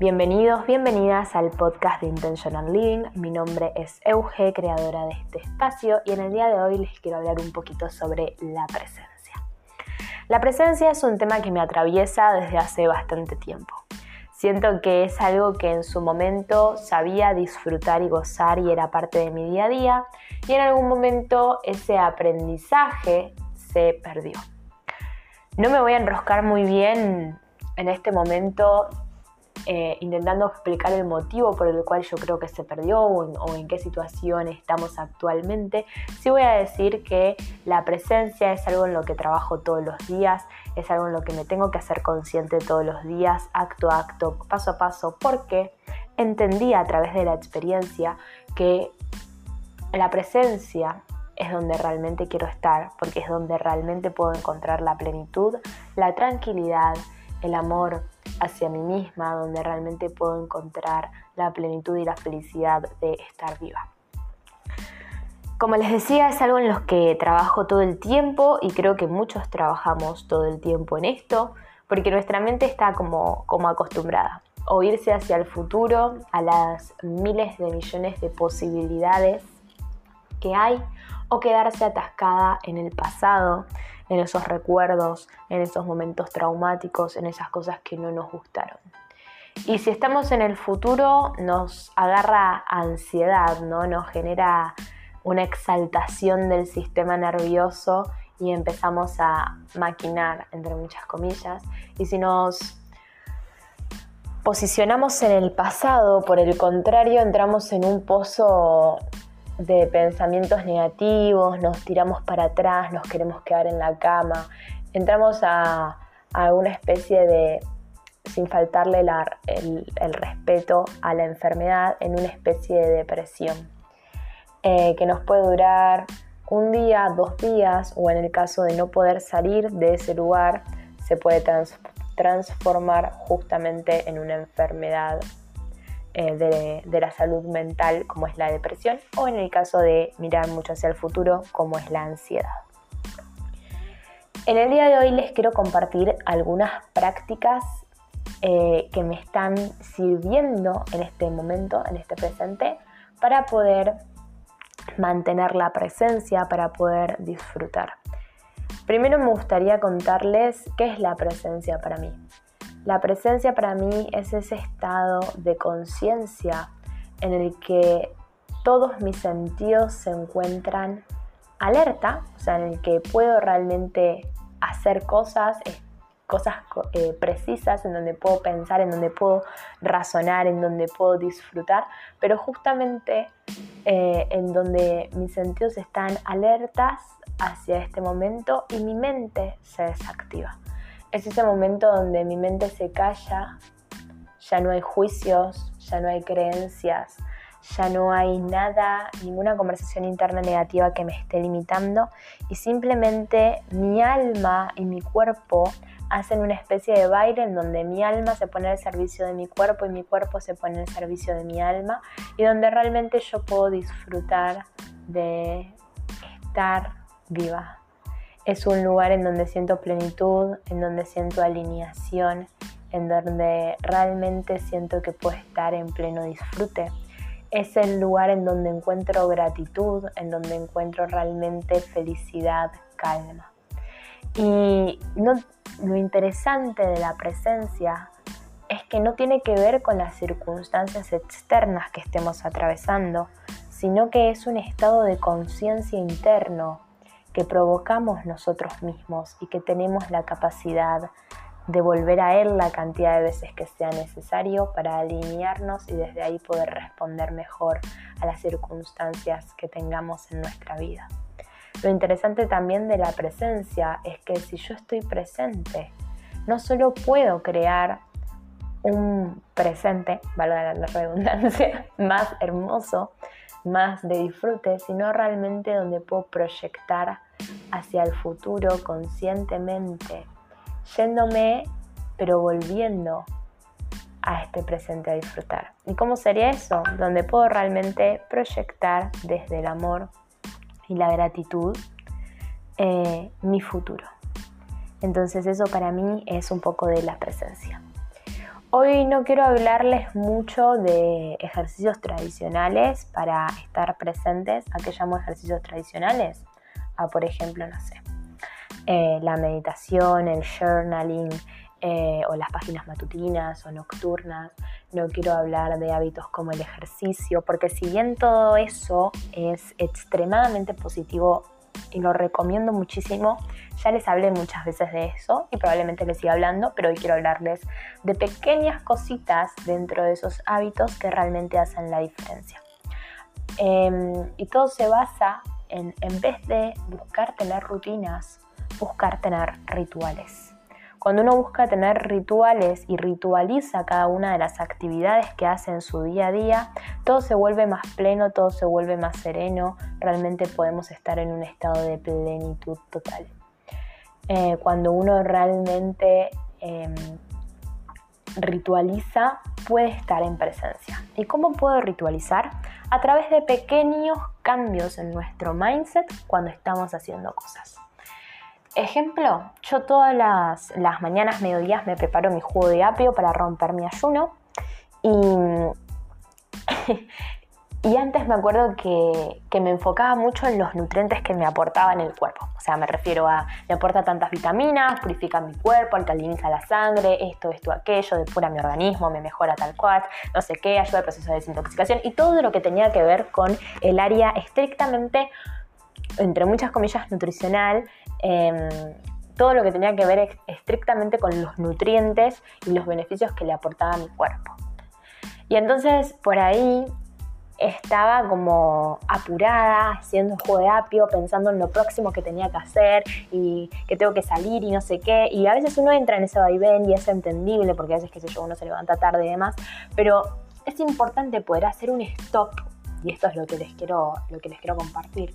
Bienvenidos, bienvenidas al podcast de Intentional Living. Mi nombre es Euge, creadora de este espacio, y en el día de hoy les quiero hablar un poquito sobre la presencia. La presencia es un tema que me atraviesa desde hace bastante tiempo. Siento que es algo que en su momento sabía disfrutar y gozar y era parte de mi día a día, y en algún momento ese aprendizaje se perdió. No me voy a enroscar muy bien en este momento eh, intentando explicar el motivo por el cual yo creo que se perdió o en, qué situación estamos actualmente, sí voy a decir que la presencia es algo en lo que trabajo todos los días, es algo en lo que me tengo que hacer consciente todos los días, acto a acto, paso a paso, porque entendí a través de la experiencia que la presencia es donde realmente quiero estar, porque es donde realmente puedo encontrar la plenitud, la tranquilidad, el amor, hacia mí misma, donde realmente puedo encontrar la plenitud y la felicidad de estar viva. Como les decía, es algo en lo que trabajo todo el tiempo y creo que muchos trabajamos todo el tiempo en esto, porque nuestra mente está como, como acostumbrada o irse hacia el futuro, a las miles de millones de posibilidades que hay, o quedarse atascada en el pasado, en esos recuerdos, en esos momentos traumáticos, en esas cosas que no nos gustaron. Y si estamos en el futuro, nos agarra ansiedad, ¿no? Nos genera una exaltación del sistema nervioso y empezamos a maquinar, entre muchas comillas. Y si nos posicionamos en el pasado, por el contrario, entramos en un pozo de pensamientos negativos, nos tiramos para atrás, nos queremos quedar en la cama, entramos a, una especie de, sin faltarle el, respeto a la enfermedad, en una especie de depresión, eh, que nos puede durar un día, dos días, o en el caso de no poder salir de ese lugar, se puede transformar justamente en una enfermedad eh, de, la salud mental como es la depresión o en el caso de mirar mucho hacia el futuro como es la ansiedad. En el día de hoy les quiero compartir algunas prácticas eh, que me están sirviendo en este momento, en este presente, para poder mantener la presencia, para poder disfrutar. Primero me gustaría contarles qué es la presencia para mí. La presencia para mí es ese estado de conciencia en el que todos mis sentidos se encuentran alerta, o sea, en el que puedo realmente hacer cosas, cosas eh, precisas, en donde puedo pensar, en donde puedo razonar, en donde puedo disfrutar, pero justamente eh, en donde mis sentidos están alertas hacia este momento y mi mente se desactiva. Es ese momento donde mi mente se calla, ya no hay juicios, ya no hay creencias, ya no hay nada, ninguna conversación interna negativa que me esté limitando y simplemente mi alma y mi cuerpo hacen una especie de baile en donde mi alma se pone al servicio de mi cuerpo y mi cuerpo se pone al servicio de mi alma y donde realmente yo puedo disfrutar de estar viva. Es un lugar en donde siento plenitud, en donde siento alineación, en donde realmente siento que puedo estar en pleno disfrute. Es el lugar en donde encuentro gratitud, en donde encuentro realmente felicidad, calma. Y lo interesante de la presencia es que no tiene que ver con las circunstancias externas que estemos atravesando, sino que es un estado de conciencia interno que provocamos nosotros mismos y que tenemos la capacidad de volver a Él la cantidad de veces que sea necesario para alinearnos y desde ahí poder responder mejor a las circunstancias que tengamos en nuestra vida. Lo interesante también de la presencia es que si yo estoy presente, no solo puedo crear un presente, valga la redundancia, más hermoso, más de disfrute, sino realmente donde puedo proyectar hacia el futuro conscientemente, yéndome pero volviendo a este presente a disfrutar. ¿Y cómo sería eso? Donde puedo realmente proyectar desde el amor y la gratitud eh, mi futuro. Entonces eso para mí es un poco de la presencia. Hoy no quiero hablarles mucho de ejercicios tradicionales para estar presentes. ¿A qué llamo ejercicios tradicionales? A, por ejemplo, no sé, eh, la meditación, el journaling eh, o las páginas matutinas o nocturnas. No quiero hablar de hábitos como el ejercicio, porque si bien todo eso es extremadamente positivo y lo recomiendo muchísimo. Ya les hablé muchas veces de eso y probablemente les siga hablando, pero hoy quiero hablarles de pequeñas cositas dentro de esos hábitos que realmente hacen la diferencia. Em, y todo se basa en, en vez de buscar tener rutinas, buscar tener rituales. Cuando uno busca tener rituales y ritualiza cada una de las actividades que hace en su día a día, todo se vuelve más pleno, todo se vuelve más sereno, realmente podemos estar en un estado de plenitud total. Eh, cuando uno realmente em, ritualiza, puede estar en presencia. ¿Y cómo puedo ritualizar? A través de pequeños cambios en nuestro mindset cuando estamos haciendo cosas. Ejemplo, yo todas las, mañanas, mediodías me preparo mi jugo de apio para romper mi ayuno y, y antes me acuerdo que, me enfocaba mucho en los nutrientes que me aportaban el cuerpo. O sea, me refiero a, me aporta tantas vitaminas, purifica mi cuerpo, alcaliniza la sangre, esto, esto, aquello, depura mi organismo, me mejora tal cual, no sé qué, ayuda al proceso de desintoxicación y todo lo que tenía que ver con el área estrictamente entre muchas comillas, nutricional, em, todo lo que tenía que ver estrictamente con los nutrientes y los beneficios que le aportaba mi cuerpo. Y entonces por ahí estaba como apurada, haciendo juego de apio, pensando en lo próximo que tenía que hacer y que tengo que salir y no sé qué. Y a veces uno entra en ese vaivén y es entendible porque a veces, qué sé uno se levanta tarde y demás. Pero es importante poder hacer un stop y esto es lo que les quiero, lo que les quiero compartir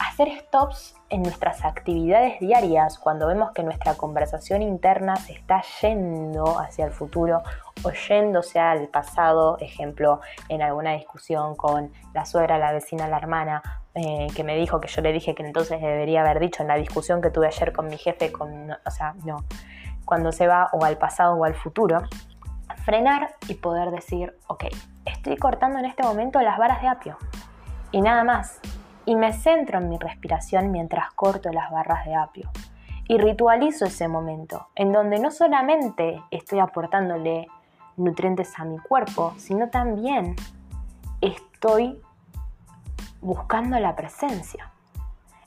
hacer stops en nuestras actividades diarias cuando vemos que nuestra conversación interna se está yendo hacia el futuro o yéndose al pasado, ejemplo, en alguna discusión con la suegra, la vecina, la hermana, eh, que me dijo que yo le dije que entonces debería haber dicho en la discusión que tuve ayer con mi jefe, con, o sea, no, cuando se va o al pasado o al futuro, frenar y poder decir, ok, estoy cortando en este momento las varas de apio. Y nada más y me centro en mi respiración mientras corto las barras de apio. Y ritualizo ese momento, en donde no solamente estoy aportándole nutrientes a mi cuerpo, sino también estoy buscando la presencia.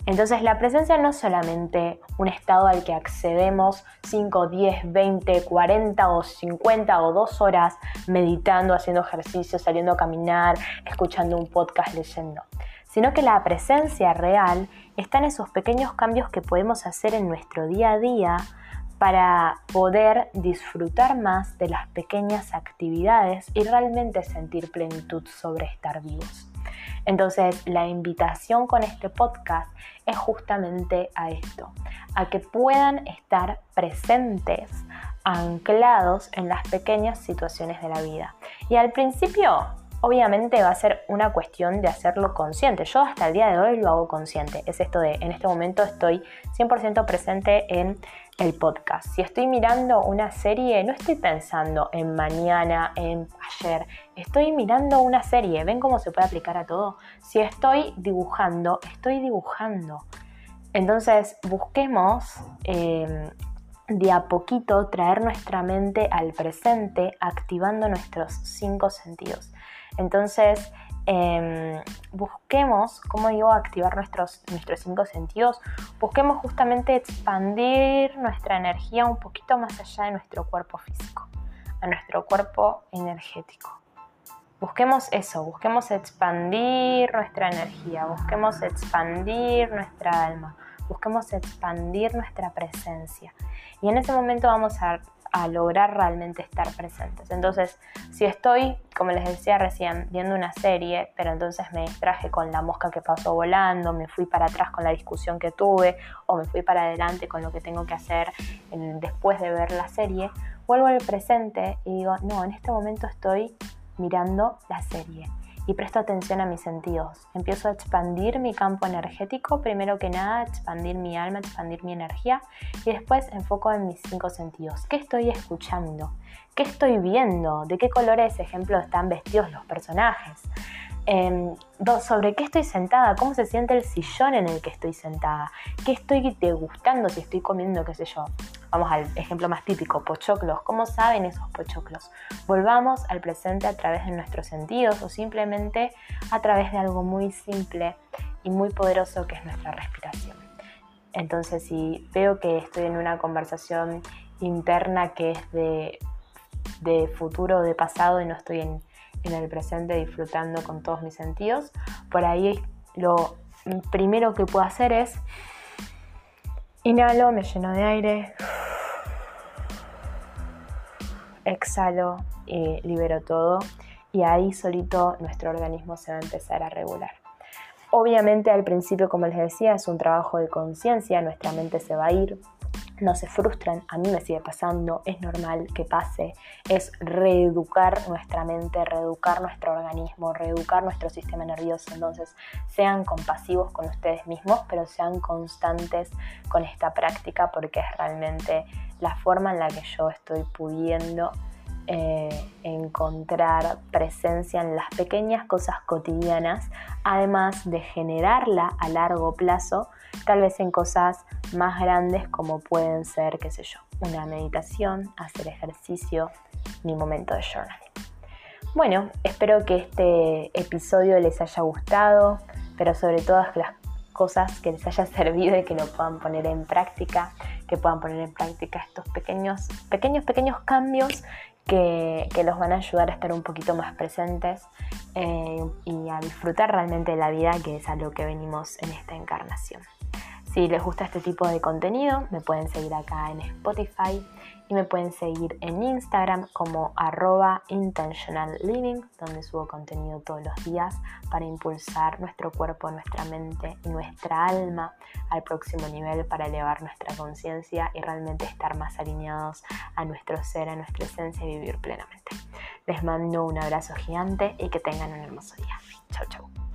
Entonces la presencia no es solamente un estado al que accedemos 5, 10, 20, 40 o 50 o 2 horas meditando, haciendo ejercicio, saliendo a caminar, escuchando un podcast, leyendo sino que la presencia real está en esos pequeños cambios que podemos hacer en nuestro día a día para poder disfrutar más de las pequeñas actividades y realmente sentir plenitud sobre estar vivos. Entonces, la invitación con este podcast es justamente a esto, a que puedan estar presentes, anclados en las pequeñas situaciones de la vida. Y al principio obviamente va a ser una cuestión de hacerlo consciente. Yo hasta el día de hoy lo hago consciente. Es esto de, en este momento estoy 100% presente en el podcast. Si estoy mirando una serie, no estoy pensando en mañana, en ayer. Estoy mirando una serie. ¿Ven cómo se puede aplicar a todo? Si estoy dibujando, estoy dibujando. Entonces, busquemos eh, de a poquito traer nuestra mente al presente, activando nuestros cinco sentidos. Entonces, em, busquemos, como digo, activar nuestros, nuestros cinco sentidos, busquemos justamente expandir nuestra energía un poquito más allá de nuestro cuerpo físico, a nuestro cuerpo energético. Busquemos eso, busquemos expandir nuestra energía, busquemos expandir nuestra alma, busquemos expandir nuestra presencia. Y en ese momento vamos a a lograr realmente estar presentes. Entonces, si estoy, como les decía recién, viendo una serie, pero entonces me distraje con la mosca que pasó volando, me fui para atrás con la discusión que tuve, o me fui para adelante con lo que tengo que hacer después de ver la serie, vuelvo al presente y digo, no, en este momento estoy mirando la serie. Y presto atención a mis sentidos. Empiezo a expandir mi campo energético, primero que nada, expandir mi alma, expandir mi energía y después enfoco en mis cinco sentidos. ¿Qué estoy escuchando? ¿Qué estoy viendo? ¿De qué colores, ejemplo, están vestidos los personajes? Em, sobre qué estoy sentada, cómo se siente el sillón en el que estoy sentada, qué estoy degustando si estoy comiendo, qué sé yo. Vamos al ejemplo más típico, pochoclos. ¿Cómo saben esos pochoclos? Volvamos al presente a través de nuestros sentidos o simplemente a través de algo muy simple y muy poderoso que es nuestra respiración. Entonces, si veo que estoy en una conversación interna que es de, de futuro o de pasado y no estoy en en el presente disfrutando con todos mis sentidos. Por ahí lo primero que puedo hacer es inhalo, me lleno de aire, exhalo y libero todo y ahí solito nuestro organismo se va a empezar a regular. Obviamente al principio, como les decía, es un trabajo de conciencia, nuestra mente se va a ir, no se frustran, a mí me sigue pasando, es normal que pase, es reeducar nuestra mente, reeducar nuestro organismo, reeducar nuestro sistema nervioso. Entonces, sean compasivos con ustedes mismos, pero sean constantes con esta práctica porque es realmente la forma en la que yo estoy pudiendo eh, encontrar presencia en las pequeñas cosas cotidianas, además de generarla a largo plazo, tal vez en cosas más grandes como pueden ser, qué sé yo, una meditación, hacer ejercicio, mi momento de journaling. Bueno, espero que este episodio les haya gustado, pero sobre todas las cosas que les haya servido y que lo puedan poner en práctica, que puedan poner en práctica estos pequeños, pequeños, pequeños cambios que, los van a ayudar a estar un poquito más presentes eh, y a disfrutar realmente de la vida, que es a lo que venimos en esta encarnación. Si les gusta este tipo de contenido, me pueden seguir acá en Spotify y me pueden seguir en Instagram como arroba intentional living, donde subo contenido todos los días para impulsar nuestro cuerpo, nuestra mente y nuestra alma al próximo nivel para elevar nuestra conciencia y realmente estar más alineados a nuestro ser, a nuestra esencia y vivir plenamente. Les mando un abrazo gigante y que tengan un hermoso día. Chau, chau.